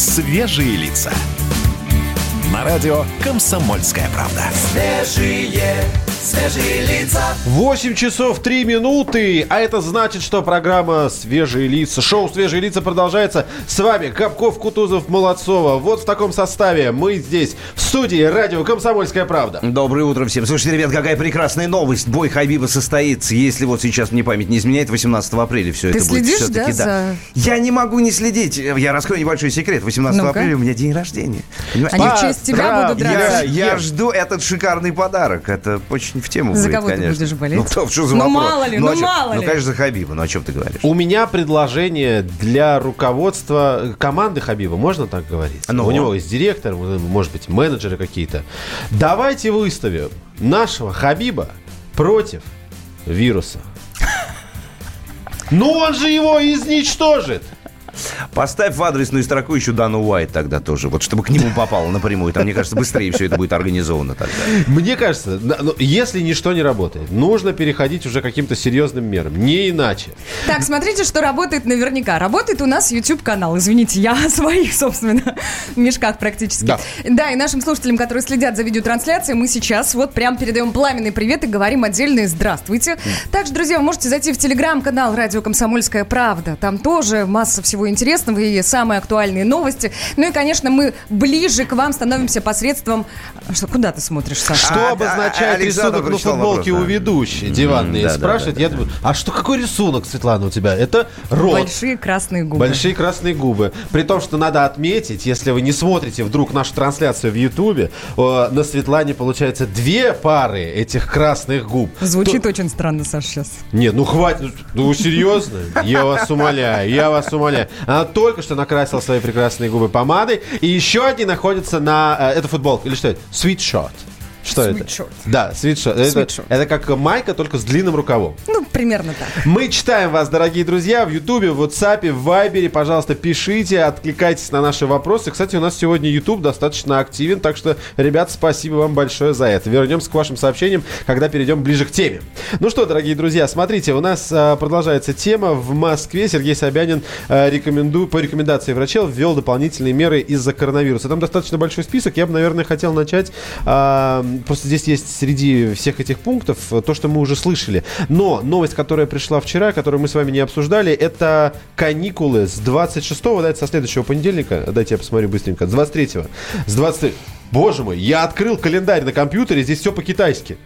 «Свежие лица». На радио «Комсомольская правда». Свежие, свежие лица. 8 часов 3 минуты, а это значит, что программа «Свежие лица», шоу «Свежие лица» продолжается. С вами Капков, Кутузов, Молодцова. Вот в таком составе мы здесь, в студии радио «Комсомольская правда». Доброе утро всем. Слушайте, ребят, какая прекрасная новость. Бой Хабиба состоится, если вот сейчас мне память не изменяет, 18 апреля все Ты это будет. следишь, все-таки, да, за- Я не могу не следить. Я раскрою небольшой секрет. 18 Ну-ка. апреля у меня день рождения. Понимаешь? Они в честь тебя будут Я, драться. я жду этот шикарный подарок. Это очень в тему За будет, кого ты конечно. будешь болеть? Ну, кто, что за Ну, вопрос? мало ли, ну, чё- мало Ну, ли. конечно, за Хабиба. Ну, о чем ты говоришь? У меня предложение для руководства команды Хабиба, можно так говорить? Ну. У него есть директор, может быть, менеджеры какие-то. Давайте выставим нашего Хабиба против вируса. Ну он же его изничтожит. Поставь в адресную строку еще Дану Уайт тогда тоже. Вот чтобы к нему попало напрямую. Там, мне кажется, быстрее все это будет организовано тогда. Мне кажется, ну, если ничто не работает, нужно переходить уже к каким-то серьезным мерам. Не иначе. Так, смотрите, что работает наверняка. Работает у нас YouTube-канал. Извините, я о своих, собственно, мешках практически. Да. Да, и нашим слушателям, которые следят за видеотрансляцией, мы сейчас вот прям передаем пламенный привет и говорим отдельное здравствуйте. Также, друзья, вы можете зайти в телеграм-канал «Радио Комсомольская правда». Там тоже масса всего интересного и самые актуальные новости. Ну и, конечно, мы ближе к вам становимся посредством... Что, куда ты смотришь, Саша? Что А, обозначает а, Александр рисунок на футболке вопрос, у да. ведущей диванной? М, да, да, Спрашивает, да, я да. думаю, а что, какой рисунок, Светлана, у тебя? Это рот. Большие красные губы. Большие красные губы. При том, что надо отметить, если вы не смотрите вдруг нашу трансляцию в Ютубе, на Светлане получается две пары этих красных губ. Звучит То- очень странно, Саша, сейчас. Не, ну хватит. Ну серьезно? Я вас умоляю, я вас умоляю. Она только что накрасила свои прекрасные губы помадой. И еще одни находятся на... э, Это футболка или что это? Sweatshirt. Что это? Sweatshirt. Да, свитшот. Это, Sweatshirt. это как майка, только с длинным рукавом. Ну, примерно так. Мы читаем вас, дорогие друзья, в Ютубе, в WhatsApp, в Вайбере. Пожалуйста, пишите, откликайтесь на наши вопросы. Кстати, у нас сегодня YouTube достаточно активен, так что, ребят, спасибо вам большое за это. Вернемся к вашим сообщениям, когда перейдем ближе к теме. Ну что, дорогие друзья, смотрите, у нас а, продолжается тема. В Москве Сергей Собянин а, рекомендую, по рекомендации врачей ввел дополнительные меры из-за коронавируса. Там достаточно большой список. Я бы, наверное, хотел начать. а, просто здесь есть среди всех этих пунктов э, то, что мы уже слышали. Но новость, которая пришла вчера, которую мы с вами не обсуждали, это каникулы с 26-го, да, это со следующего понедельника. Дайте я посмотрю быстренько. С 23-го. С 23 Боже мой, я открыл календарь на компьютере, здесь все по-китайски.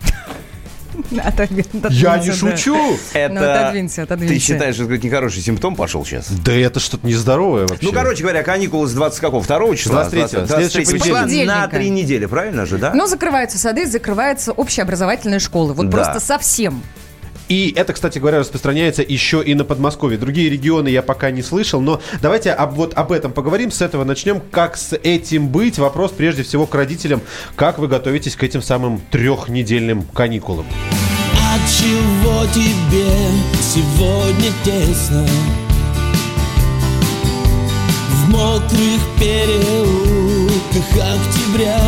Я не шучу. Это отодвинься, отодвинься. Ты считаешь, что это нехороший симптом пошел сейчас? Да это что-то нездоровое вообще. Ну, короче говоря, каникулы с 20 какого? Второго числа? 23-го. 23 Следующий числа понедельник. на три недели, правильно же, да? Ну, закрываются сады, закрываются общеобразовательные школы. Вот просто совсем. И это, кстати говоря, распространяется еще и на Подмосковье. Другие регионы я пока не слышал, но давайте об, вот об этом поговорим. С этого начнем. Как с этим быть? Вопрос прежде всего к родителям. Как вы готовитесь к этим самым трехнедельным каникулам? От тебе сегодня тесно? В мокрых переулках октября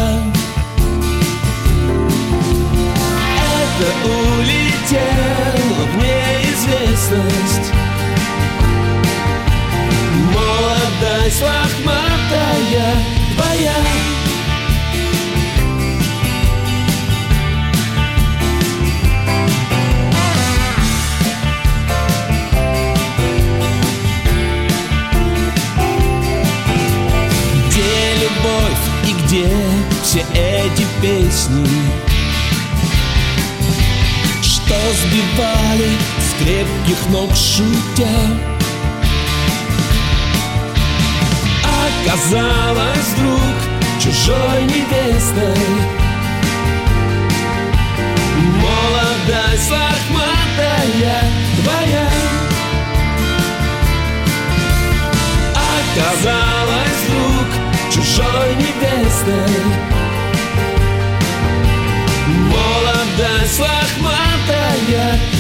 Это улетело в неизвестность Молодость лохматая твоя. Где любовь и где все эти песни? Что сбивали с крепких ног шутя. Оказалось вдруг чужой невестой. Молодость лохматая твоя. Оказалось вдруг чужой невестой. Молодость лохматая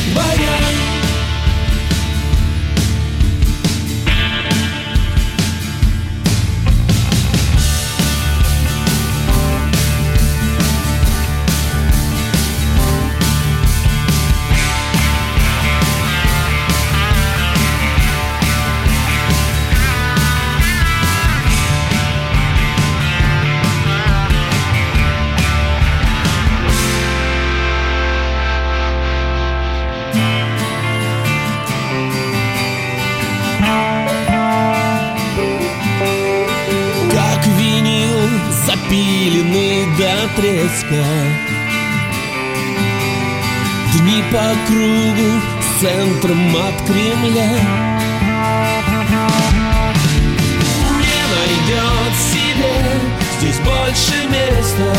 треска Дни по кругу с центром от Кремля. Не найдет себе здесь больше места.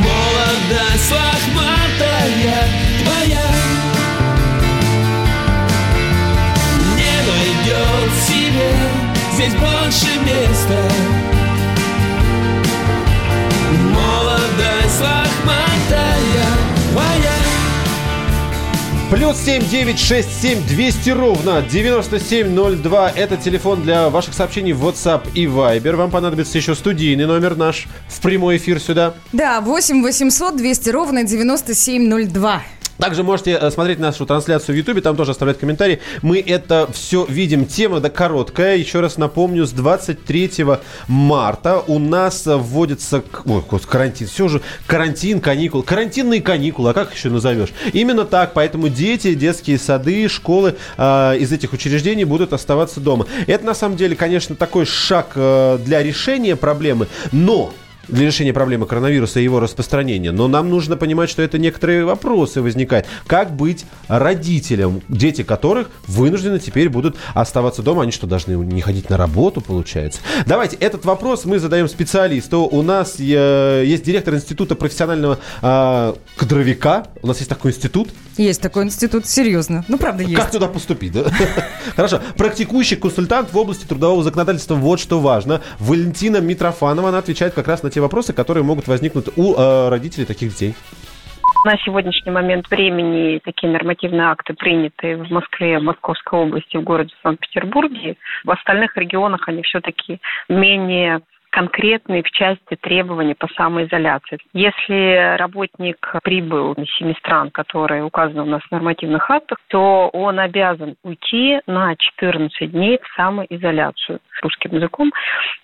Молодость лохматая твоя. Не найдет себе здесь больше места Плюс семь девять шесть семь двести ровно 9702. Это телефон для ваших сообщений в WhatsApp и Viber. Вам понадобится еще студийный номер наш в прямой эфир сюда. Да, 8 800 200 ровно 9702. Также можете э, смотреть нашу трансляцию в Ютубе, там тоже оставлять комментарии. Мы это все видим. Тема да короткая. Еще раз напомню, с 23 марта у нас вводится ой, карантин. Все же карантин, каникулы. Карантинные каникулы, а как еще назовешь? Именно так, поэтому дети, детские сады, школы э, из этих учреждений будут оставаться дома. Это на самом деле, конечно, такой шаг э, для решения проблемы, но для решения проблемы коронавируса и его распространения. Но нам нужно понимать, что это некоторые вопросы возникают. Как быть родителям, дети которых вынуждены теперь будут оставаться дома? Они что, должны не ходить на работу, получается? Давайте, этот вопрос мы задаем специалисту. У нас э, есть директор Института профессионального э, кадровика. У нас есть такой институт. Есть такой институт, серьезно. Ну, правда, есть. Как туда поступить, да? Хорошо. Практикующий консультант в области трудового законодательства. Вот что важно. Валентина Митрофанова, она отвечает как раз на те вопросы, которые могут возникнуть у э, родителей таких детей. На сегодняшний момент времени такие нормативные акты приняты в Москве, Московской области, в городе Санкт-Петербурге. В остальных регионах они все-таки менее конкретные в части требований по самоизоляции. Если работник прибыл из семи стран, которые указаны у нас в нормативных актах, то он обязан уйти на 14 дней в самоизоляцию русским языком.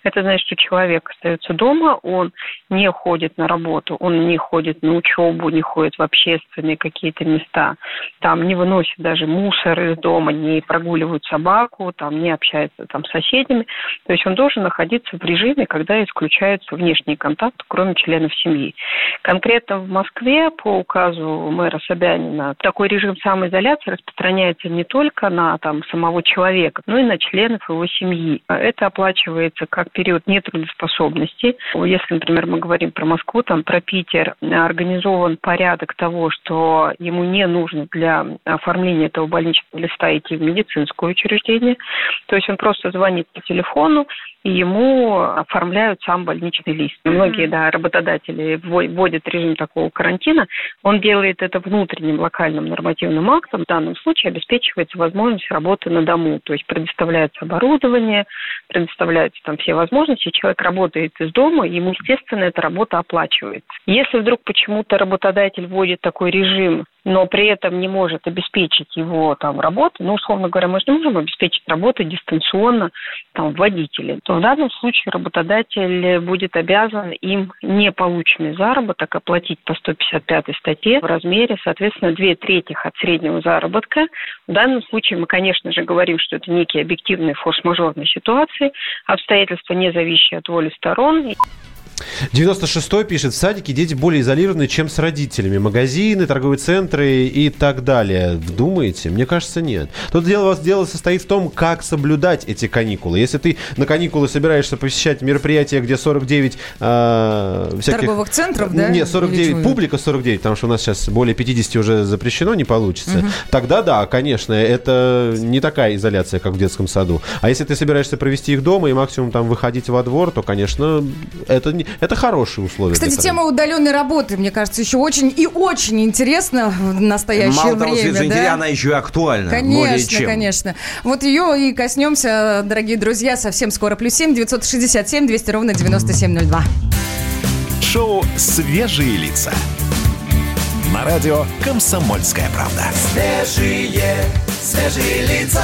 Это значит, что человек остается дома, он не ходит на работу, он не ходит на учебу, не ходит в общественные какие-то места, там не выносит даже мусор из дома, не прогуливает собаку, там не общается там с соседями. То есть он должен находиться в режиме, когда исключаются внешние контакты, кроме членов семьи. Конкретно в Москве по указу мэра Собянина такой режим самоизоляции распространяется не только на там, самого человека, но и на членов его семьи. Это оплачивается как период нетрудоспособности. Если, например, мы говорим про Москву, там про Питер, организован порядок того, что ему не нужно для оформления этого больничного листа идти в медицинское учреждение. То есть он просто звонит по телефону, и ему оформляют сам больничный лист. Многие, да, работодатели вво- вводят режим такого карантина. Он делает это внутренним локальным нормативным актом. В данном случае обеспечивается возможность работы на дому. То есть предоставляется оборудование, предоставляются там все возможности. Человек работает из дома, ему, естественно, эта работа оплачивается. Если вдруг почему-то работодатель вводит такой режим, но при этом не может обеспечить его там работу, ну, условно говоря, мы же не можем обеспечить работу дистанционно там, водителя, то в данном случае работодатель будет обязан им неполученный заработок оплатить по 155 статье в размере, соответственно, две трети от среднего заработка. В данном случае мы, конечно же, говорим, что это некие объективные форс-мажорные ситуации, обстоятельства, не зависящие от воли сторон. 96-й пишет, в садике дети более изолированы, чем с родителями. Магазины, торговые центры и так далее. Думаете? Мне кажется, нет. Тут дело, дело состоит в том, как соблюдать эти каникулы. Если ты на каникулы собираешься посещать мероприятия, где 49 э, всяких... Торговых центров, да? Нет, Или 49, чего? публика 49, потому что у нас сейчас более 50 уже запрещено, не получится. Тогда да, конечно, это не такая изоляция, как в детском саду. А если ты собираешься провести их дома и максимум там выходить во двор, то, конечно, это, не- это хорошие условия. Кстати, тема удаленной работы, мне кажется, еще очень и очень интересна в настоящее Мало того, время. Светлана, да? она еще и актуальна. более Конечно, чем. конечно. Вот ее и коснемся, дорогие друзья, совсем скоро. Плюс семь, 967, 200 ровно 9702. Шоу «Свежие лица». На радио «Комсомольская правда». Свежие, свежие лица.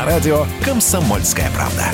На радио «Комсомольская правда».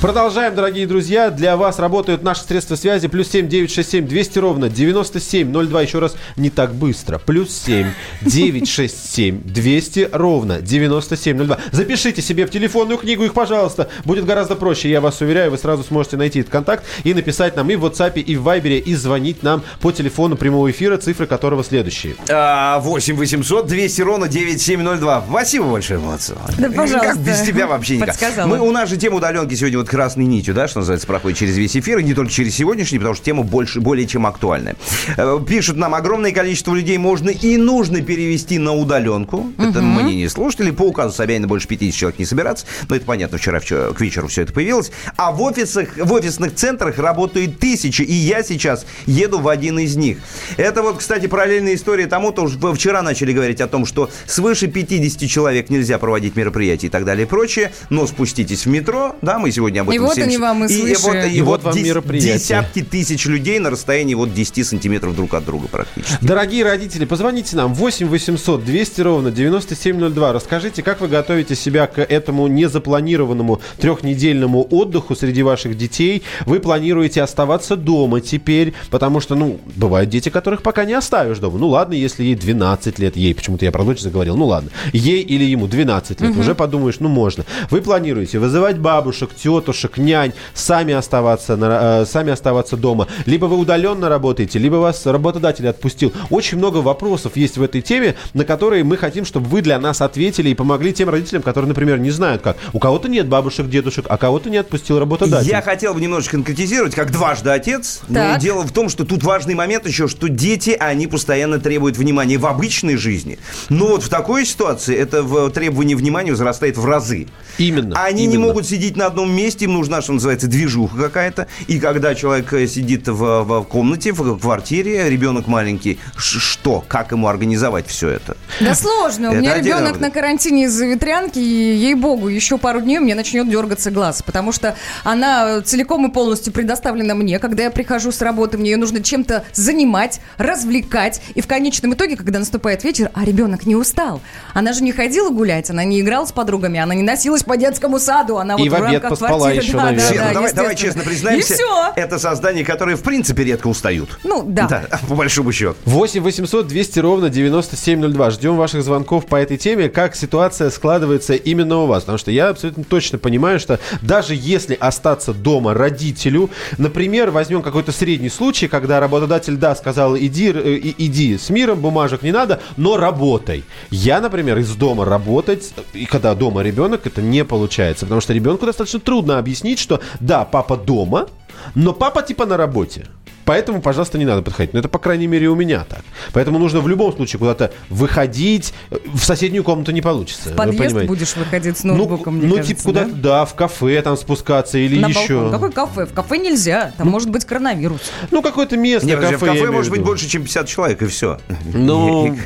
Продолжаем, дорогие друзья. Для вас работают наши средства связи. Плюс семь девять шесть семь двести ровно девяносто семь ноль два. Еще раз, не так быстро. Плюс семь девять шесть семь двести ровно девяносто семь ноль два. Запишите себе в телефонную книгу их, пожалуйста. Будет гораздо проще, я вас уверяю. Вы сразу сможете найти этот контакт и написать нам и в WhatsApp, и в Viber, и звонить нам по телефону прямого эфира, цифры которого следующие. А, 8 800 200 ровно 9702. Спасибо большое, молодцы. Да, пожалуйста. Как без тебя вообще никак. Подсказала. Мы, у нас же тема удаленки сегодня вот красной нитью, да, что называется, проходит через весь эфир, и не только через сегодняшний, потому что тема больше, более чем актуальная. Э, Пишут нам, огромное количество людей можно и нужно перевести на удаленку. Это мнение слушателей. По указу Собянина больше 50 человек не собираться. Но это понятно, вчера, вчера к вечеру все это появилось. А в офисах, в офисных центрах работают тысячи, и я сейчас еду в один из них. Это вот, кстати, параллельная история тому, то что вчера начали говорить о том, что свыше 50 человек нельзя проводить мероприятия и так далее и прочее, но спуститесь в метро, да, мы сегодня об И этом вот всем- они вам и свыше. вот, и И вот вот вам мероприятие. десятки тысяч людей на расстоянии вот 10 сантиметров друг от друга практически. Дорогие родители, позвоните нам 8 800 200 ровно 9702. Расскажите, как вы готовите себя к этому незапланированному трехнедельному отдыху среди ваших детей. Вы планируете оставаться дома теперь, потому что, ну, бывают дети, которых пока не оставишь дома. Ну, ладно, если ей 12 лет, ей, почему-то я про дочь заговорил, ну, ладно. Ей или ему 12 лет, уже подумаешь, ну, можно. Вы планируете вызывать бабушек, тетушек, нянь, сами оставаться, на- э, сами оставаться дома. Либо вы удаленно работаете, либо вас работодатель отпустил. Очень много вопросов есть в этой теме, на которые мы хотим, чтобы вы для нас ответили и помогли тем родителям, которые, например, не знают как. У кого-то нет бабушек, дедушек, а кого-то не отпустил работодатель. Я хотел бы немножечко конкретизировать, как дважды отец. Но Так. дело в том, что тут важный момент еще, что дети, они постоянно требуют внимания в обычной жизни. Но вот в такой ситуации это в- требование внимания возрастает в разы. Именно. Они не именно. могут сидеть на одном месте, им нужна, что называется, движуха какая-то. И когда человек э, сидит в, в комнате, в квартире, ребенок маленький, что, как ему организовать все это? Да сложно. У меня ребенок на карантине из-за ветрянки, и, ей-богу, еще пару дней у меня начнет дергаться глаз, потому что она целиком и полностью предоставлена мне. Когда я прихожу с работы, мне ее нужно чем-то занимать, развлекать. И в конечном итоге, когда наступает вечер, а ребенок не устал. Она же не ходила гулять, она не играла с подругами, она не носилась по детскому саду, она И вот в обед рамках поспала квартиры. еще, да, да, наверное. Света, да, давай, давай честно признаемся, И все. это создания, которые в принципе редко устают. Ну, да. по большому счету. 8 800 200 ровно 9702. Ждем ваших звонков по этой теме. Как ситуация складывается именно у вас? Потому что я абсолютно точно понимаю, что даже если остаться дома родителю, например, возьмем какой-то средний случай, когда работодатель, да, сказал, иди, э, и- иди с миром, бумажек не надо, но работай. Я, например, из дома работать, и когда дома ребенок, это не получается. Потому что ребенку достаточно трудно объяснить, что да, папа дома, но папа типа на работе. Поэтому, пожалуйста, не надо подходить. Но это, по крайней мере, у меня так. Поэтому нужно в любом случае куда-то выходить. В соседнюю комнату не получится. В подъезд будешь выходить с Ну, ноутбуком, мне ну кажется, типа куда-то, да? да? в кафе там спускаться или На еще. балкон. Какой кафе? В кафе нельзя. Там может быть коронавирус. Ну, какое-то место, Не, подожди, кафе, в кафе может быть больше, чем 50 человек, и все. Ну,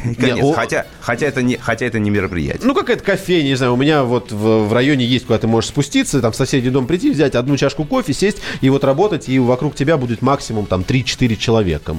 Хотя, хотя, это не, хотя это не мероприятие. Ну, какая-то кофейня, не знаю, у меня вот в, в районе есть, куда ты можешь спуститься, там в соседний дом прийти, взять одну чашку кофе, сесть и вот работать, и вокруг тебя будет максимум там 3-4 человека.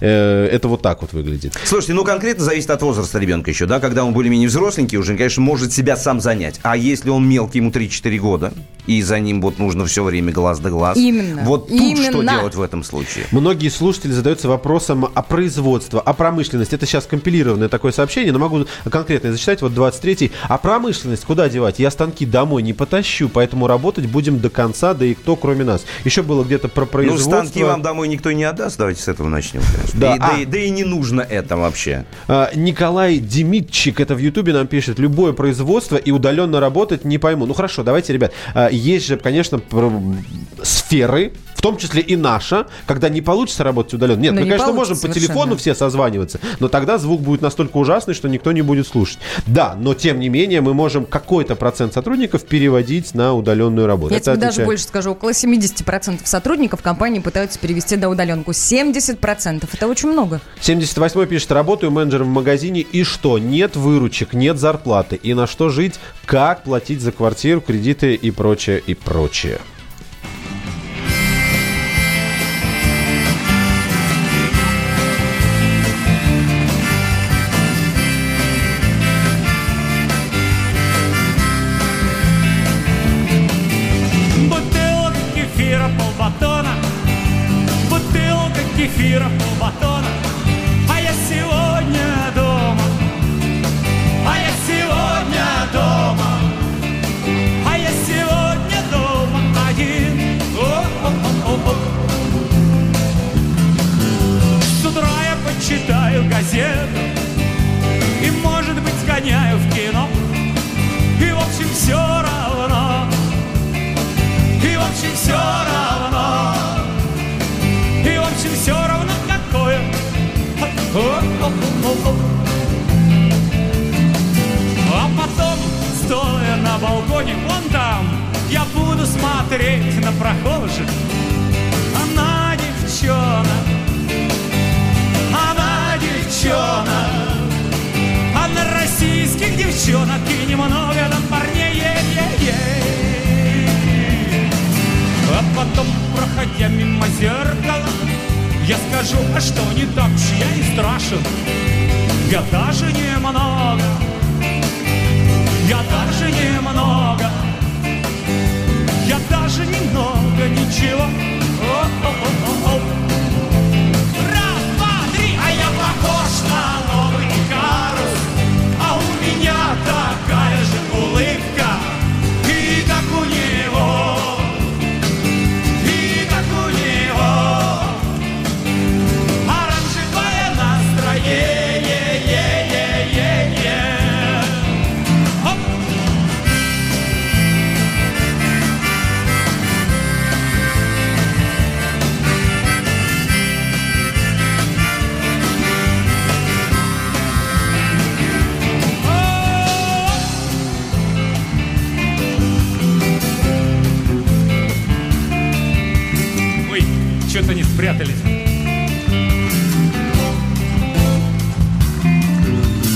Э, Это вот так вот выглядит. Слушайте, ну конкретно зависит от возраста ребенка еще, да, когда он более-менее взросленький уже, конечно, может себя сам занять. А если он мелкий, ему 3-4 года, и за ним вот нужно все время глаз да глаз. Именно. Вот тут что Именно. делать в этом случае? Многие слушатели задаются вопросом о производстве, о промышленности. Это сейчас компилированное такое сообщение, но могу конкретно зачитать. Вот 23-й. А промышленность куда девать? Я станки домой не потащу, поэтому работать будем до конца, да и кто, кроме нас. Еще было где-то про Ну, производство. станки вам домой никто не отдаст, давайте с этого начнем. конечно. Да, и, да, а- и, да и не нужно это вообще. А, Николай Демитчик, это в Ютубе нам пишет, любое производство и удаленно работать не пойму. Ну хорошо, давайте, ребят, а, есть же, конечно, сферы, в том числе и наша, когда не получится работать удаленно. Нет, Да мы, не конечно, можем по телефону все созваниваться, но тогда звук будет настолько ужасный, что никто не будет слушать. Да, но тем не менее мы можем какой-то процент сотрудников переводить на удаленную работу. Я Это тебе даже отвечает- больше скажу, около 70% сотрудников компании пытаются перевести на удаленку. 70%. Это очень много. 78 пишет, работаю менеджером в магазине, и что? Нет выручек, нет зарплаты. И на что жить? Как платить за квартиру, кредиты и прочее, и прочее. Балконе Вон там. Я буду смотреть на прохожих. Она девчонок Она девчонок А на российских девчонок И немного там парней Е-е-е. А потом, проходя мимо зеркала Я скажу, а что не так уж я и страшен? Я даже немного Я даже даже немного ничего О-о-о-о-о. Раз, спрятались.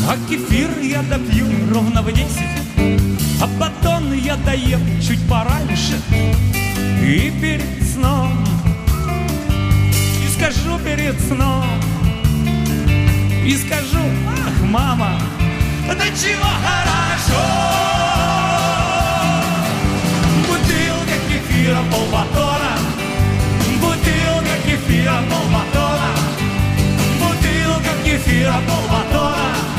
А кефир я допью ровно в десять, А батон я доем чуть пораньше. И перед сном, и скажу перед сном, И скажу, ах, мама, да чего хорошо. Бутылка кефира полбатона, бутылка кефира полбатона, бутылка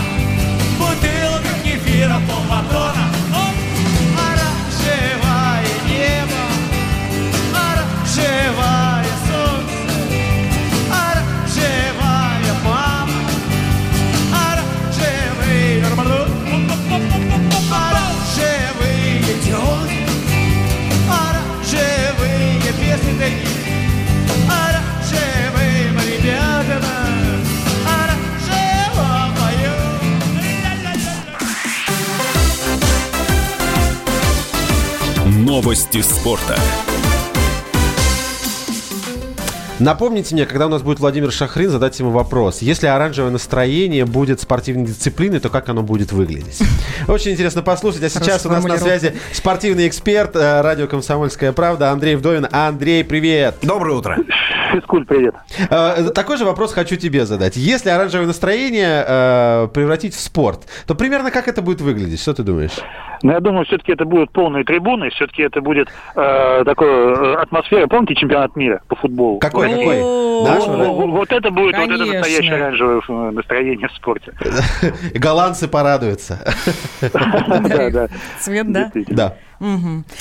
Новости спорта. Напомните мне, когда у нас будет Владимир Шахрин, задать ему вопрос. Если оранжевое настроение будет спортивной дисциплиной, то как оно будет выглядеть? Очень интересно послушать. А сейчас у нас на связи спортивный эксперт э, радио «Комсомольская правда» Андрей Вдовин. Андрей, привет! Доброе утро. Физкульт, привет. Э, Такой же вопрос хочу тебе задать. Если оранжевое настроение э, превратить в спорт, то примерно как это будет выглядеть? Что ты думаешь? Но я думаю, все-таки это будут полные трибуны, все-таки это будет э, такая атмосфера. Помните чемпионат мира по футболу? Какой, О, какой? Наш, Вот, это будет вот это настоящее оранжевое э, настроение в спорте. И Голландцы порадуются. Да, да. Цвет, да? Да.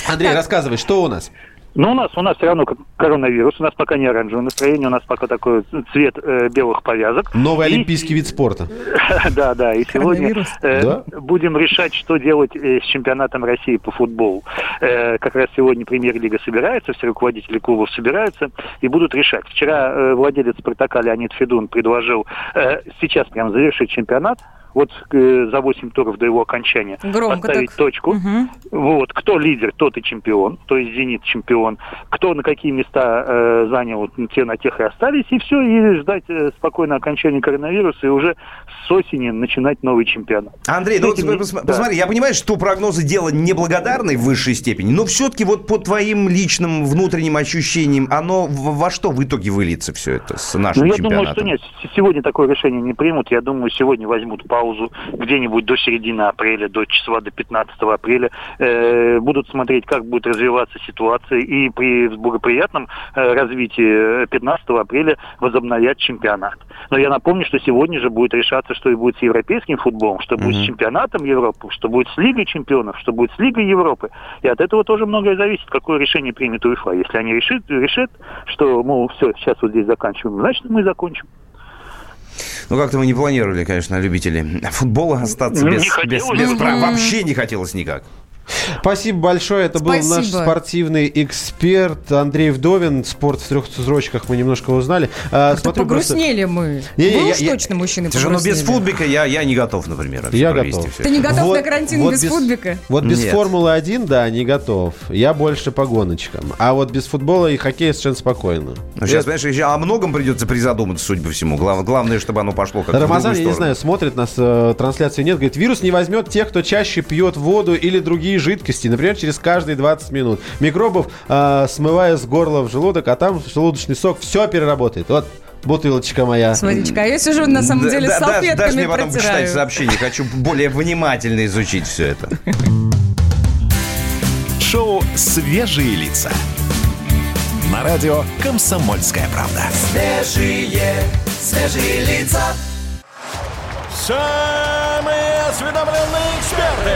Андрей, рассказывай, что у нас? Ну, у нас, у нас все равно коронавирус, у нас пока не оранжевое настроение, у нас пока такой цвет э, белых повязок. Новый И- олимпийский вид спорта. Да, да, и сегодня э, Да? будем решать, что делать э, с чемпионатом России по футболу. Э, Как раз сегодня премьер-лига собирается, все руководители клубов собираются и будут решать. Вчера э, владелец Спартака Леонид Федун предложил э, сейчас прям завершить чемпионат, вот э, за 8 туров до его окончания Громко поставить так. точку. Мгм. Вот, кто лидер, тот и чемпион, то есть «Зенит» чемпион. Кто на какие места э, занял, те на тех и остались, и все, и ждать э, спокойно окончания коронавируса, и уже с осени начинать новый чемпионат. Андрей, ну вот Этим- пос- да. посмотри, я понимаю, что прогнозы дело неблагодарной в высшей степени, но все-таки вот по твоим личным внутренним ощущениям, оно во что в итоге выльется все это с нашим Ну, я чемпионатом? думаю, что нет, сегодня такое решение не примут. Я думаю, сегодня возьмут паузу где-нибудь до середины апреля, до числа до 15 апреля. Э, будут смотреть, как будет развиваться ситуация. И при благоприятном э, развитии э, 15 апреля возобновят чемпионат. Но я напомню, что сегодня же будет решаться, что и будет с европейским футболом, что будет с чемпионатом Европы, что будет с Лигой чемпионов, что будет с Лигой Европы. И от этого тоже многое зависит, какое решение примет УЕФА. Если они решат, решат что, мол, все, сейчас вот здесь заканчиваем, значит, мы закончим. Ну, как-то мы не планировали, конечно, любители футбола остаться Ну, без, не хотелось. без, без прав. Вообще не хотелось никак. Спасибо большое. Это был наш Спасибо. спортивный эксперт Андрей Вдовин. Спорт в трех строчках мы немножко узнали. А, Как-то смотрю просто- погружнели мы. Не-не, Вы я- уж я- точно мужчины Слушай, ну без погрустнели. футбика я, я не готов, например, Я готов. Ты не готов Вот- на карантин вот без, футбика? Вот без Нет. Формулы-1, да, не готов. Я больше по гоночкам. А вот без футбола и хоккея совершенно спокойно. Ну, сейчас, понимаешь, еще о многом придется призадуматься, судя по всему. Глав- главное, чтобы оно пошло как Рамазан, я не знаю, смотрит нас э, трансляции нет, говорит, вирус не возьмет тех, кто чаще пьет воду или другие жидкости, например, через каждые 20 минут. Микробов, э, смывая с горла в желудок, а там желудочный сок все переработает. Вот бутылочка моя. С водичкой. А я сижу, на самом деле, да- с даже- салфетками Даже мне потом протираю. почитать сообщение. Хочу более внимательно изучить все это. Шоу «Свежие лица». На радио «Комсомольская правда». Самые осведомленные эксперты,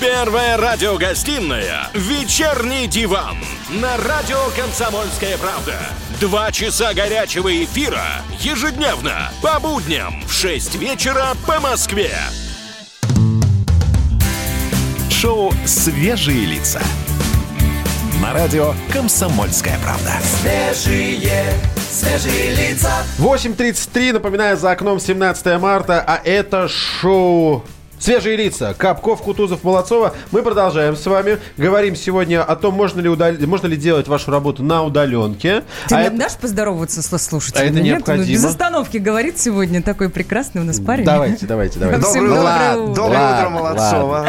Первая радиогостинная «Вечерний диван» на радио «Комсомольская правда». Два часа горячего эфира ежедневно по будням в 6 вечера по Москве. Шоу «Свежие лица». На радио «Комсомольская правда». 8.33, напоминаю, за окном 17 марта, а это шоу «Свежие лица». Капков, Кутузов, Молодцова. Мы продолжаем с вами. Говорим сегодня о том, можно ли, удал- можно ли делать вашу работу на удаленке. Ты А нам это- дашь поздороваться со слушателями? А это Нет? необходимо. Ну, без остановки говорит сегодня такой прекрасный у нас парень. Давайте, давайте, давайте. Всем Доброе доброе утро, доброе утро, Ладно, Молодцова.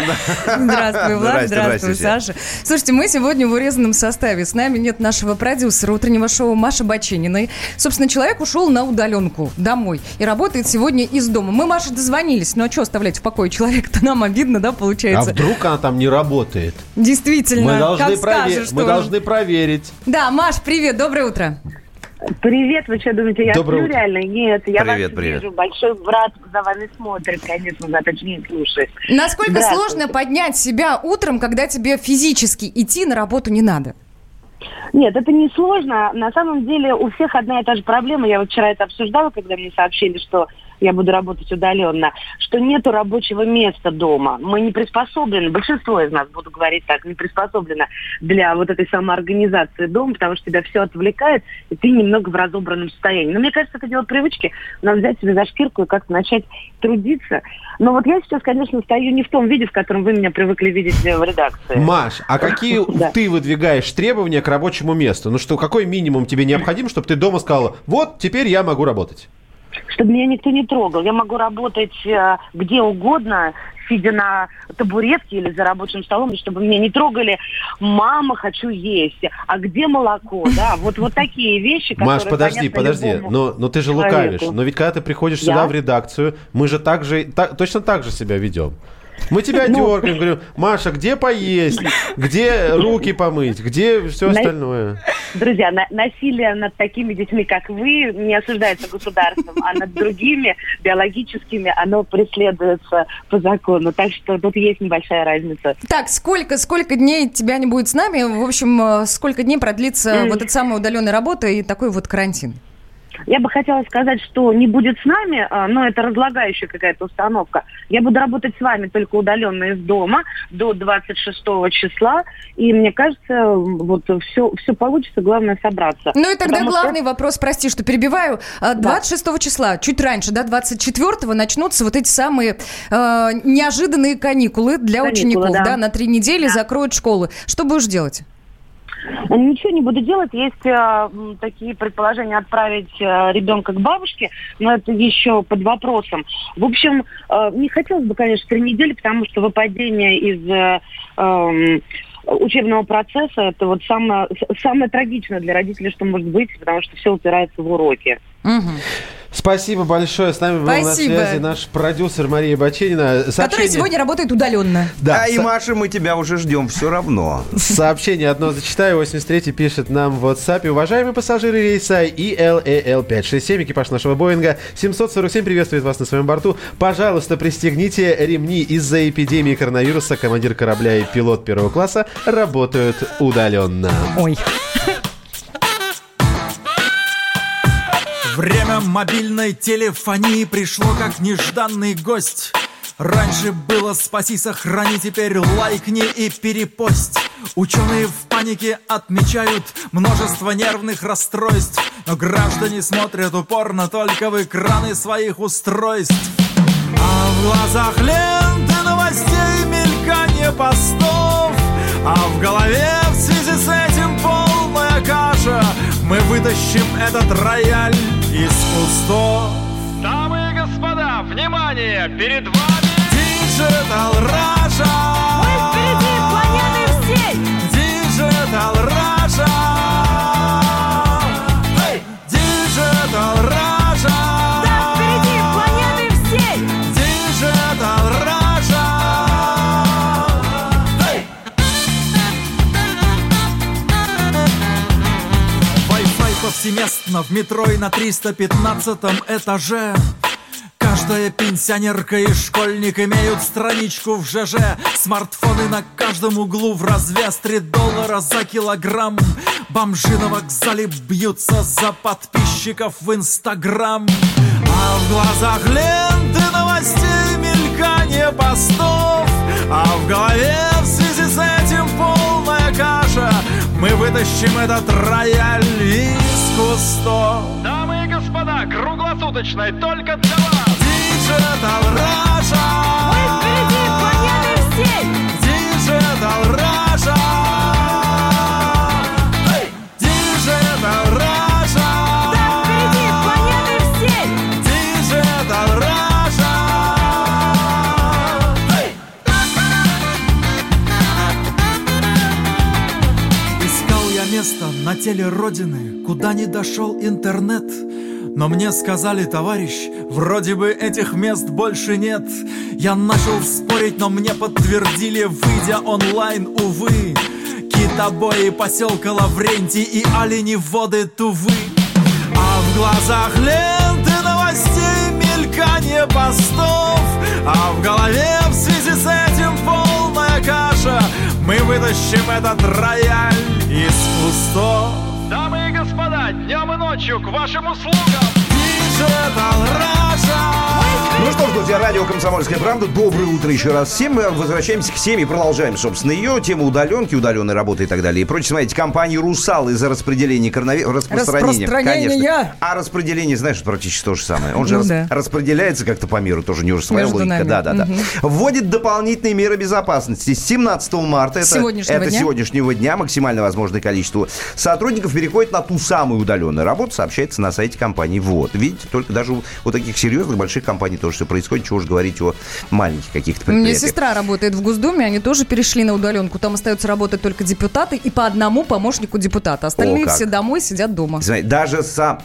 Здравствуй, Влад, здравствуй, Саша. Слушайте, мы сегодня в урезанном составе. С нами нет нашего продюсера утреннего шоу Маши Бачениной. Собственно, человек ушел на удаленку домой и работает сегодня из дома. Мы Маше дозвонились, ну а что оставлять в покое человека-то нам обидно, да, А получается? вдруг она там не работает? Действительно, Мы должны, как провер- скажешь, мы должны проверить. Да, Маш, привет, доброе утро. Привет, вы что думаете, я Доброе сплю утро. реально? Нет, я Привет, вас привет. вижу. Большой брат за вами смотрит, конечно, за точнее слушает. Насколько сложно поднять себя утром, когда тебе физически идти на работу не надо? Нет, это не сложно. На самом деле у всех одна и та же проблема. Я вот вчера это обсуждала, когда мне сообщили, что я буду работать удаленно, что нету рабочего места дома. Мы не приспособлены, большинство из нас, буду говорить так, не приспособлено для вот этой самоорганизации дома, потому что тебя все отвлекает, и ты немного в разобранном состоянии. Но мне кажется, это дело привычки. Надо взять себя за шкирку и как-то начать трудиться. Но вот я сейчас, конечно, стою не в том виде, в котором вы меня привыкли видеть в редакции. Маш, а какие ты выдвигаешь требования к рабочему месту? Ну что, какой минимум тебе необходим, чтобы ты дома сказала, вот, теперь я могу работать? Чтобы меня никто не трогал. Я могу работать э, где угодно, сидя на табуретке или за рабочим столом, и чтобы меня не трогали. Мама, хочу есть. А где молоко? Да, вот, вот такие вещи, которые Маш, подожди, подожди, но, но ты же человеку. лукавишь. Но ведь когда ты приходишь Я? сюда в редакцию, мы же так же, та- точно так же себя ведем. Мы тебя Ну. дергаем, говорю, Маша, где поесть, где руки помыть, где все остальное? Друзья, на- насилие над такими детьми, как вы, не осуждается государством, а над другими биологическими оно преследуется по закону. Так что тут есть небольшая разница. Так, сколько, сколько дней тебя не будет с нами? В общем, э, сколько дней продлится вот эта самая удаленная работа и такой вот карантин? Я бы хотела сказать, что не будет с нами, а, но это разлагающая какая-то установка. Я буду работать с вами только удаленно из дома до 26 числа. И мне кажется, вот все, все получится, главное собраться. Ну и тогда Потому что- главный вопрос, прости, что перебиваю. А, 26 числа, чуть раньше, да, 24 начнутся вот эти самые э, неожиданные каникулы для Каникулы, учеников, да. да. на три недели закроют школы. Что будешь делать? Ничего не буду делать. Есть э, такие предположения отправить э, ребенка к бабушке, но это еще под вопросом. В общем, э, не хотелось бы, конечно, три недели, потому что выпадение из э, эм, учебного процесса это вот самое, самое трагичное для родителей, что может быть, потому что все упирается в уроки. Мгм. Спасибо большое. С нами был на Спасибо. связи наш продюсер Мария Баченина. Которая Сообщение- сегодня работает удаленно. Да, а и со- Маша, мы тебя уже ждем все равно. Сообщение одно зачитаю. 83 пишет нам в WhatsApp. Уважаемые пассажиры рейса ILAL 567, экипаж нашего Боинга 747 приветствует вас на своем борту. Пожалуйста, пристегните ремни. Из-за эпидемии коронавируса командир корабля и пилот первого класса работают удаленно. Ой. Время мобильной телефонии пришло как нежданный гость. Раньше было спаси, сохрани, теперь лайкни и перепость. Ученые в панике отмечают множество нервных расстройств, но граждане смотрят упорно только в экраны своих устройств. А в глазах ленты новостей мельканье постов А в голове в Мы вытащим этот рояль из кустов Дамы и господа, внимание! Перед вами Digital Раша повсеместно в метро и на 315 этаже Каждая пенсионерка и школьник имеют страничку в ЖЖ Смартфоны на каждом углу в развес 3 доллара за килограмм. Бомжи на вокзале бьются за подписчиков в Инстаграм. А в глазах ленты новостей мельканье постов. А в голове в связи с этим полная каша. Мы вытащим этот рояль из кустов Дамы и господа, круглосуточной только для вас! Digital Russia Мы впереди планеты всей Digital Russia на теле Родины, куда не дошел интернет. Но мне сказали, товарищ, вроде бы этих мест больше нет. Я начал спорить, но мне подтвердили, выйдя онлайн, увы. Китобои поселка Лаврентий и олени воды Тувы. А в глазах ленты новостей мельканье постов А в голове в связи с этим полная каша Мы вытащим этот рояль из кустов Дамы и господа, днем и ночью к вашим услугам! Ну что ж, друзья, радио «Комсомольская правда». Доброе утро еще раз всем. Мы возвращаемся к теме и продолжаем, собственно, ее. Тему удаленки, удаленной работы и так далее. И прочее. Смотрите, компания «Русал» из-за распределения коронавируса... Распространения. Конечно. А распределение, знаешь, практически то же самое. Он же Ну рас- да. распределяется как-то по миру, тоже у него же своя Между логика. нами. Да, да, да. Мгм. Вводит дополнительные меры безопасности. С 17 марта, это, Сегодняшнего это дня. сегодняшнего дня, максимально возможное количество сотрудников переходит на ту самую удаленную работу, сообщается на сайте компании. Вот. Видите, только даже у, у таких серьезных больших компаний тоже все происходит. чего уж говорить о маленьких каких-то У меня предприятиях. сестра работает в Госдуме, они тоже перешли на удаленку. Там остаются работать только депутаты и по одному помощнику депутата. Остальные О, все домой сидят дома. Знаете, Даже сам,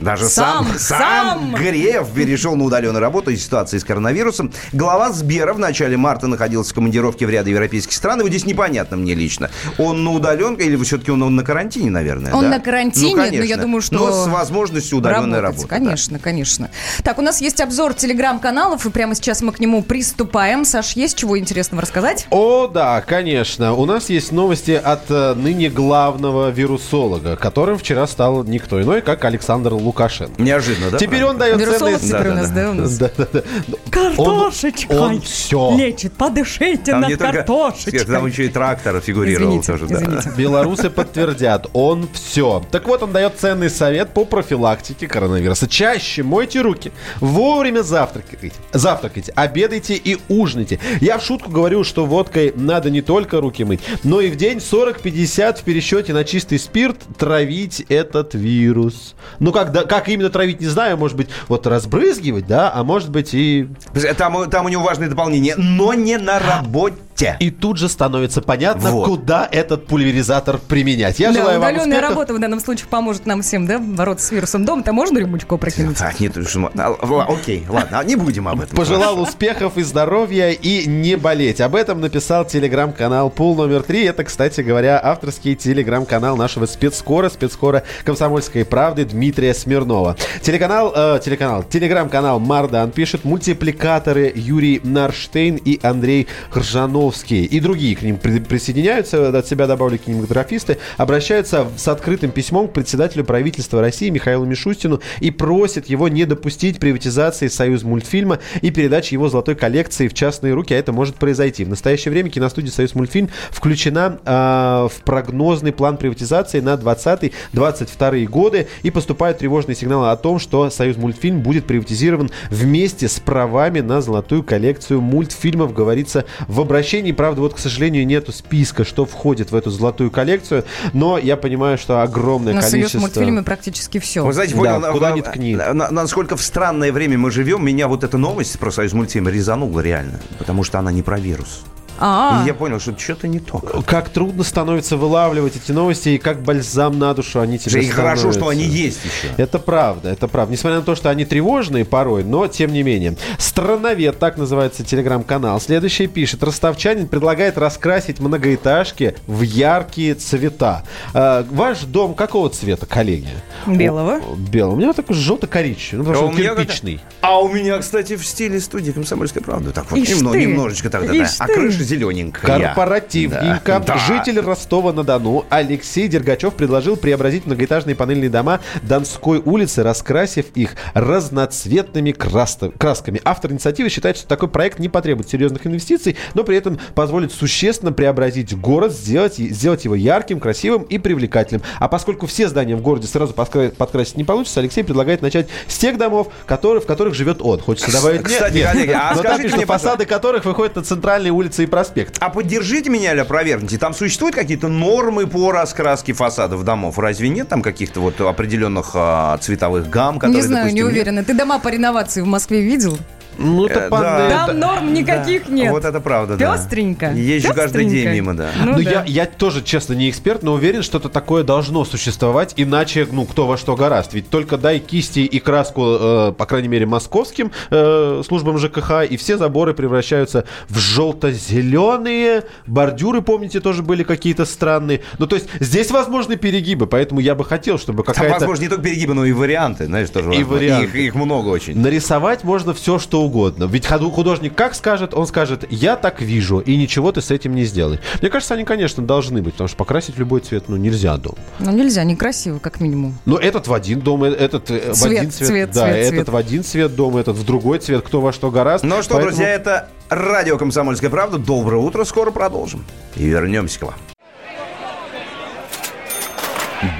даже сам, Сам, сам. Греф перешел на удаленную работу из ситуации с коронавирусом. Глава Сбера в начале марта находился в командировке в ряде европейских стран. И вот здесь непонятно мне лично. Он на удаленке или все-таки он, он на карантине, наверное? Он да? на карантине, Ну, но я конечно. думаю, что... Но с возможностью удаленной работы. да. Конечно, конечно. Так, у нас есть обзор телеграм-каналов, и прямо сейчас мы к нему приступаем. Саш, есть чего интересного рассказать? О, да, конечно. У нас есть новости от э, ныне главного вирусолога, которым вчера стал никто иной, как Александр Лукашенко. Неожиданно, да? Теперь он дает Вирусолог ценные... теперь у нас, да, у нас? Да, да, да. Картошечкой Он, он все. лечит. Подышите Там над не только... картошечкой. Там еще и трактор фигурировал Извините, тоже, да. извините. Белорусы подтвердят, он все. Так вот, он дает ценный совет по профилактике коронавируса. Чаще мойте руки, вовремя завтракайте, завтракайте, обедайте и ужинайте. Я в шутку говорю, что водкой надо не только руки мыть, но и в день 40-50 в пересчете на чистый спирт травить этот вирус. Ну, как, да- как именно травить, не знаю, может быть, вот разбрызгивать, да, а может быть и... Там, там у него важное дополнение, но не на работе. И тут же становится понятно, Вот. куда этот пульверизатор применять. Я да, желаю вам удаленная успехов. работа в данном случае поможет нам всем, да, бороться с вирусом. Дома-то можно рюмочку опрокинуть? А, нет, что- а, окей, ладно, а не будем об этом. Пожелал успехов и здоровья и не болеть. Об этом написал телеграм-канал Пул номер три. Это, кстати говоря, авторский телеграм-канал нашего спецскора, спецскора Комсомольской правды Дмитрия Смирнова. Телеканал, э, телеканал, телеграм-канал Мардан пишет мультипликаторы Юрий Нарштейн и Андрей Ржановский. И другие к ним при- присоединяются, от себя добавлю кинематографисты, обращаются с открытым письмом к председателю правительства России Михаилу Мишустину и просят его не допустить приватизации Союз мультфильма и передачи его золотой коллекции в частные руки, а это может произойти. В настоящее время киностудия Союз мультфильм включена а, в прогнозный план приватизации на 20-22 годы и поступают тревожные сигналы о том, что Союз мультфильм будет приватизирован вместе с правами на золотую коллекцию мультфильмов, говорится в обращении. Правда, вот, к сожалению, нету списка, что входит в эту золотую коллекцию, но я понимаю, что огромное На союз количество... мультфильмы практически все. Вы знаете, Да, понял, куда на- ни ткни. На- на- насколько в странное время мы живем, меня вот эта новость про Союз мультфильм резанула реально, потому что она не про вирус. А, И я понял, что что-то не то. Как трудно становится вылавливать эти новости, и как бальзам на душу они тебе И хорошо, что они есть еще. Это правда, это правда. Несмотря на то, что они тревожные порой, но тем не менее. Страновед, так называется телеграм-канал. Следующий пишет. Ростовчанин предлагает раскрасить многоэтажки в яркие цвета. А, ваш дом какого цвета, коллеги? Белого. О, белого. У меня такой желто-коричневый, ну, потому А что он меня кирпичный. А у меня, кстати, в стиле студии «Комсомольская правда». Так вот, Ишь немно- ты, немножечко так, да, А крыша зелененькая. Корпоративненько. Да. Да. Житель Ростова-на-Дону Алексей Дергачев предложил преобразить многоэтажные панельные дома Донской улицы, раскрасив их разноцветными краста- красками. Автор инициативы считает, что такой проект не потребует серьезных инвестиций, но при этом позволит существенно преобразить город, сделать, сделать его ярким, красивым и привлекательным. А поскольку все здания в городе сразу подкра- подкрасить не получится, Алексей предлагает начать с тех домов, которые, в которых живет он. Хочется добавить... Кстати, нет. коллеги, а Но там скажите пишут, мне, фасады которых выходят на центральные улицы и проспект. А поддержите меня или опровергните. Там существуют какие-то нормы по раскраске фасадов домов? Разве нет там каких-то вот определенных а, цветовых гамм, которые, не знаю, не допустим, нет? уверена. Ты дома по реновации в Москве видел? Ну, это Э, пан- да. это- Там норм никаких нет. Вот это правда, да. Пестренько. Езжу каждый день мимо, да. Ну, Ну, да. я, я тоже, честно, не эксперт, но уверен, что-то такое должно существовать, иначе, ну, кто во что гораст. Ведь только дай кисти и краску, э, по крайней мере, московским э, службам ЖКХ, и все заборы превращаются в желто-зеленые. Бордюры, помните, тоже были какие-то странные. Ну, то есть здесь возможны перегибы, поэтому я бы хотел, чтобы Там, какая-то... возможно, не только перегибы, но и варианты, знаешь, тоже И варианты. Их, их много очень. Нарисовать можно все, что угодно. Ведь художник как скажет, он скажет, я так вижу, и ничего ты с этим не сделаешь. Мне кажется, они, конечно, должны быть, потому что покрасить любой цвет, ну, нельзя дом. Ну, нельзя, некрасиво, как минимум. Но этот в один дом, э, этот э, в Цвет, один цвет. цвет, да, цвет, этот цвет. в один цвет дома, этот в другой цвет, кто во что гораст. Ну что, Поэтому- друзья, это радио «Комсомольская правда». Доброе утро, скоро продолжим. И вернемся к вам.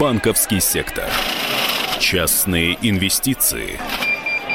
Банковский сектор. Частные инвестиции.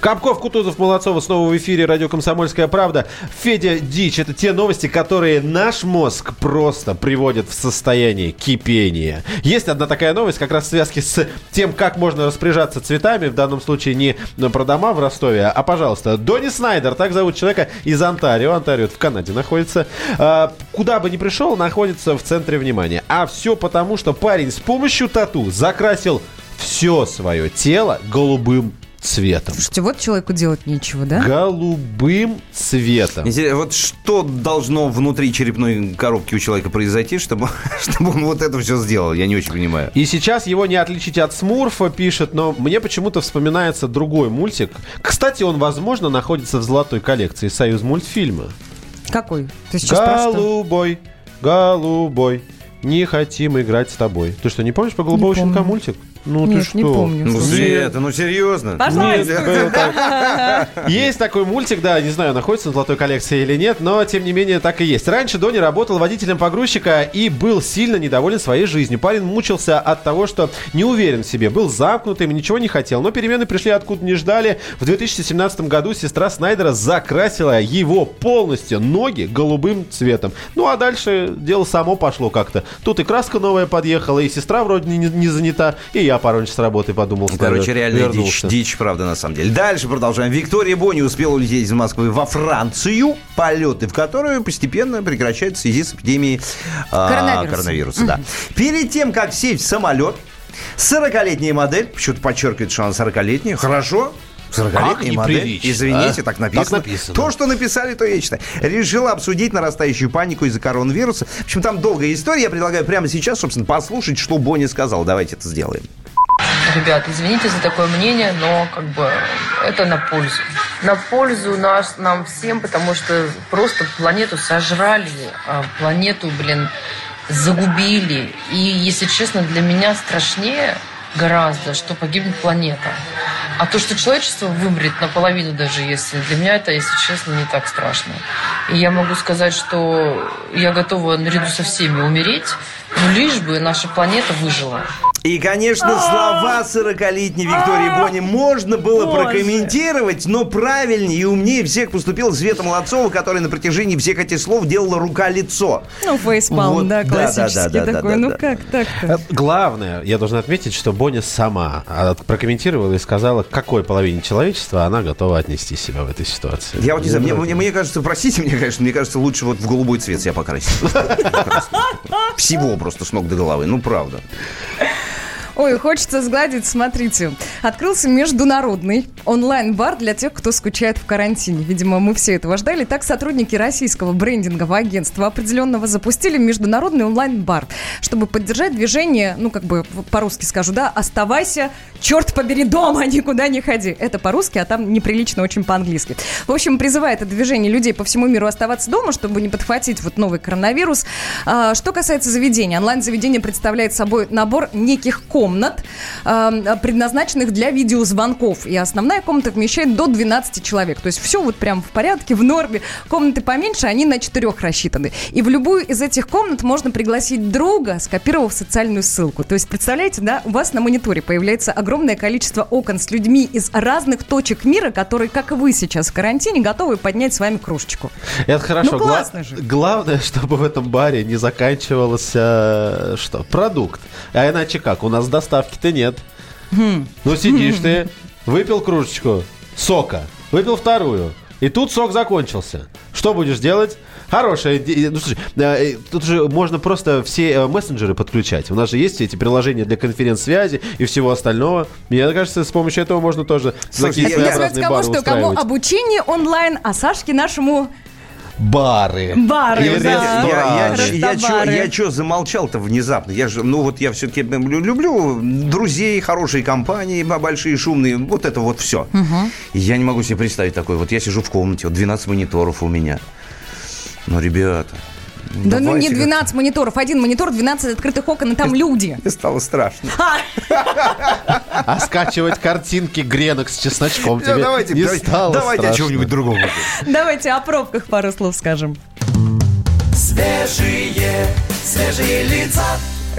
Капков, Кутузов, Молодцова снова в эфире радио «Комсомольская правда». Федя Дичь – это те новости, которые наш мозг просто приводят в состояние кипения. Есть одна такая новость, как раз в связке с тем, как можно распоряжаться цветами. В данном случае не про дома в Ростове, а, пожалуйста, Донни Снайдер, так зовут человека из Онтарио. Онтарио в Канаде находится. А, Куда бы ни пришел, находится в центре внимания. А все потому, что парень с помощью тату закрасил все свое тело голубым цветом. Слушайте, вот человеку делать нечего, да? Голубым цветом. Интересно, Вот что должно внутри черепной коробки у человека произойти, чтобы, чтобы он вот это все сделал? Я не очень понимаю. И сейчас его не отличить от Смурфа, пишет, но мне почему-то вспоминается другой мультик. Кстати, он, возможно, находится в золотой коллекции Союз мультфильма. Какой? Ты сейчас? Голубой, голубой, не хотим играть с тобой. Ты что, не помнишь про голубого щенка мультик? Ну ты Нет, что? не помню. Ну. Света, ну серьезно. Так. Есть такой мультик, да, не знаю, находится в золотой коллекции или нет, но тем не менее так и есть. Раньше Дони работал водителем погрузчика и был сильно недоволен своей жизнью. Парень мучился от того, что не уверен в себе, был замкнутым, ничего не хотел. Но перемены пришли откуда не ждали. В 2017 году сестра Снайдера закрасила его полностью ноги голубым цветом. Ну а дальше дело само пошло как-то. Тут и краска новая подъехала, и сестра вроде не, не занята, и я пару с работы подумал, что Короче, реальная дичь, вернулся. дичь, правда, на самом деле. Дальше продолжаем. Виктория Бони успела улететь из Москвы во Францию, полеты в которую постепенно прекращаются в связи с эпидемией а, Коронавируса. коронавируса. Да. Перед тем, как сесть в самолет, 40-летняя модель, почему-то подчеркивает, что она 40-летняя, хорошо, 40-летняя Как модель, извините, а? так написано. Так написано. То, что написали, то я читаю. Решила обсудить нарастающую панику из-за коронавируса. В общем, там долгая история. Я предлагаю прямо сейчас, собственно, послушать, что Бонни сказал. Давайте это сделаем. Ребят, извините за такое мнение, но как бы это на пользу. На пользу наш, нам всем, потому что просто планету сожрали, а планету, блин, загубили. И, если честно, для меня страшнее гораздо, что погибнет планета. А то, что человечество вымрет наполовину даже, если для меня это, если честно, не так страшно. И я могу сказать, что я готова наряду со всеми умереть, но лишь бы наша планета выжила. И, конечно, слова 40-летней Виктории Бони можно было Боже. прокомментировать, но правильнее и умнее всех поступила Света Молодцова, которая на протяжении всех этих слов делала рука-лицо. Ну, фейспалм, Вот, да, да, да, классический да, да, такой. да, ну да. как Э, так-то? Главное, я должен отметить, что Боня сама а, прокомментировала и сказала, к какой половине человечества она готова отнести себя в этой ситуации. Я вот не знаю, мне, мне- мне кажется, простите меня, конечно, мне кажется, лучше вот в голубой цвет себя покрасить. Всего просто с ног до головы, ну правда. Ой, хочется сгладить, смотрите. Открылся международный онлайн-бар для тех, кто скучает в карантине. Видимо, мы все этого ждали. Так, сотрудники российского брендингового агентства определенного запустили международный онлайн-бар, чтобы поддержать движение, ну, как бы по-русски скажу, да, оставайся, черт побери, дома, никуда не ходи. Это по-русски, а там неприлично очень по-английски. В общем, призывает это движение людей по всему миру оставаться дома, чтобы не подхватить вот новый коронавирус. А, Что касается заведения, онлайн-заведение представляет собой набор неких комнат, а, предназначенных для видеозвонков. И основная комната вмещает до 12 человек. То есть все вот прям в порядке, в норме. Комнаты поменьше, они на четырех рассчитаны. И в любую из этих комнат можно пригласить друга, скопировав социальную ссылку. То есть, представляете, да, у вас на мониторе появляется огромное количество окон с людьми из разных точек мира, которые, как и вы сейчас в карантине, готовы поднять с вами кружечку. Это хорошо. Ну, Гла- классно же. Главное, чтобы в этом баре не заканчивался что? Продукт. А иначе как? У нас доставки-то нет. Хм. Ну, сидишь ты, выпил кружечку сока, выпил вторую, и тут сок закончился. Что будешь делать? Хорошая идея. Ну, слушай, э, тут же можно просто все э, мессенджеры подключать. У нас же есть эти приложения для конференц-связи и всего остального. Мне кажется, с помощью этого можно тоже Слушай, такие своеобразные кому что, кому обучение онлайн, а Сашке нашему Бары. бары. Или да. Я, я, я, я чё замолчал-то внезапно? Я же, ну вот я все-таки люблю друзей, хорошие компании, большие, шумные, вот это вот все. Я не могу себе представить такое. Вот я сижу в комнате, вот 12 мониторов у меня. Ну, ребята, Да ну не давайте 12 мониторов, один монитор, 12 открытых окон, и там люди. Мне стало страшно. А скачивать картинки гренок с чесночком тебе давайте не давайте, стало давайте о чем-нибудь другом. Давайте о пробках пару слов скажем. Свежие, свежие лица.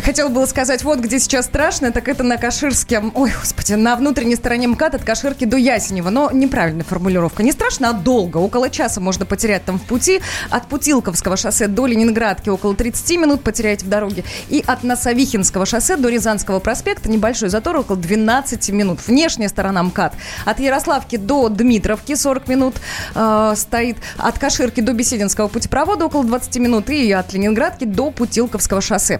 Хотела было сказать, вот где сейчас страшно, так это на Каширске, ой, господи, на внутренней стороне МКАД от Каширки до Ясенева. Но неправильная формулировка. Не страшно, а долго. Около часа можно потерять там в пути. От Путилковского шоссе до Ленинградки около 30 минут потеряете в дороге. И от Носовихинского шоссе до Рязанского проспекта небольшой затор около 12 минут. Внешняя сторона МКАД. От Ярославки до Дмитровки 40 минут э, стоит. От Каширки до Бесединского путепровода около 20 минут. И от Ленинградки до Путилковского шоссе.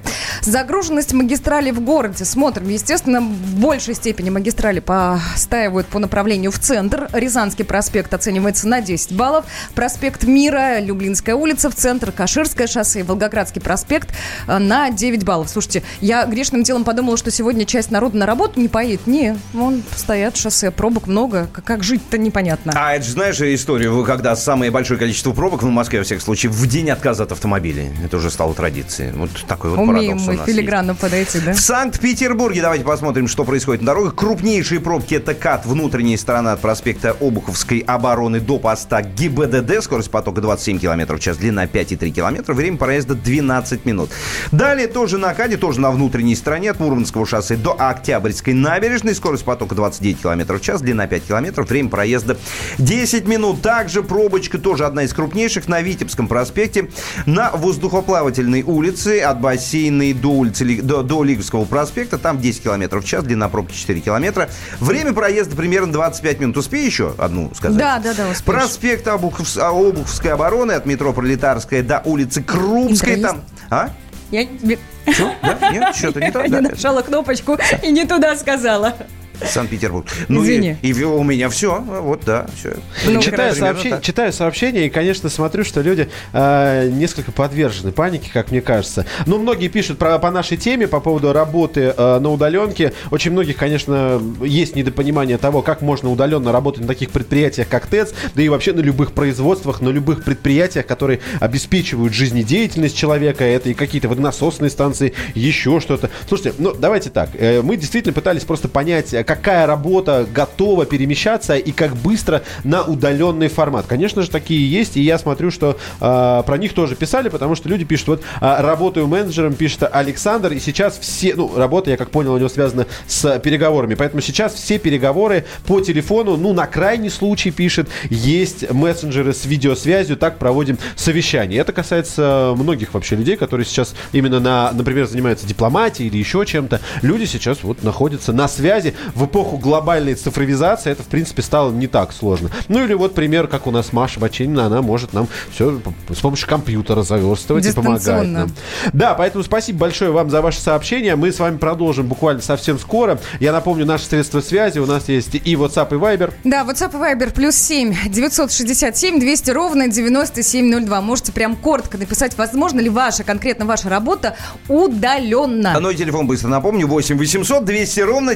Загруженность магистрали в городе. Смотрим. Естественно, в большей степени магистрали постаивают по направлению в центр. Рязанский проспект оценивается на 10 баллов. Проспект Мира, Люблинская улица в центр, Каширское шоссе, Волгоградский проспект э, на 9 баллов. Слушайте, я грешным делом подумала, что сегодня часть народа на работу не поедет. Не, вон стоят шоссе, пробок много. Как, жить-то непонятно. А это же, знаешь, историю, когда самое большое количество пробок в Москве, во всяком случае, в день отказа от автомобилей. Это уже стало традицией. Вот такой вот Умеем парадокс у нас. Филигранно подойти, да? В Санкт-Петербурге давайте посмотрим, что происходит на дорогах. Крупнейшие пробки это КАТ, внутренняя сторона от проспекта Обуховской обороны до поста ГИБДД. Скорость потока 27 км в час, длина 5,3 км, время проезда 12 минут. Далее тоже на КАДе, тоже на внутренней стороне от Мурманского шоссе до Октябрьской набережной. Скорость потока 29 км в час, длина 5 км, время проезда 10 минут. Также пробочка, тоже одна из крупнейших, на Витебском проспекте, на воздухоплавательной улице от бассейной до улицы Ли- до, до Лиговского проспекта. Там 10 км в час, длина пробки 4 километра. Время проезда примерно 25 минут. Успей еще одну сказать? Да, да, да, успеешь. Проспект Обуховс- а, Обуховской обороны от метро Пролетарская до улицы Крупской. Там... А? Я Что? Да? Нет, что-то не так? я да? нажала кнопочку и не туда сказала. Санкт-Петербург. Ну Извини. и, и у меня все. Вот, да, все. Ну, читаю, сообщи- так. читаю сообщения и, конечно, смотрю, что люди э, несколько подвержены панике, как мне кажется. Ну, многие пишут про, по нашей теме по поводу работы э, на удаленке. Очень многих, конечно, есть недопонимание того, как можно удаленно работать на таких предприятиях, как ТЭЦ, да и вообще на любых производствах, на любых предприятиях, которые обеспечивают жизнедеятельность человека. Это и какие-то водонасосные станции, еще что-то. Слушайте, ну, давайте так. Э, мы действительно пытались просто понять, какая работа готова перемещаться и как быстро на удаленный формат. Конечно же, такие есть, и я смотрю, что э, про них тоже писали, потому что люди пишут, вот, а, работаю менеджером, пишет Александр, и сейчас все, ну, работа, я как понял, у него связана с переговорами, поэтому сейчас все переговоры по телефону, ну, на крайний случай, пишет, есть мессенджеры с видеосвязью, так проводим совещание. Это касается многих вообще людей, которые сейчас именно на, например, занимаются дипломатией или еще чем-то. Люди сейчас вот находятся на связи. В эпоху глобальной цифровизации это, в принципе, стало не так сложно. Ну или вот пример, как у нас Маша Баченина, она может нам все с помощью компьютера заверстывать и помогать Дистанционно. нам. Да, поэтому спасибо большое вам за ваше сообщение. Мы с вами продолжим буквально совсем скоро. Я напомню, наши средства связи. У нас есть и WhatsApp, и Viber. Да, WhatsApp и Viber плюс 7 967 200 ровно 9702. Можете прям коротко написать, возможно ли ваша, конкретно ваша работа удаленно. А ну и телефон быстро напомню. 8 800 200 ровно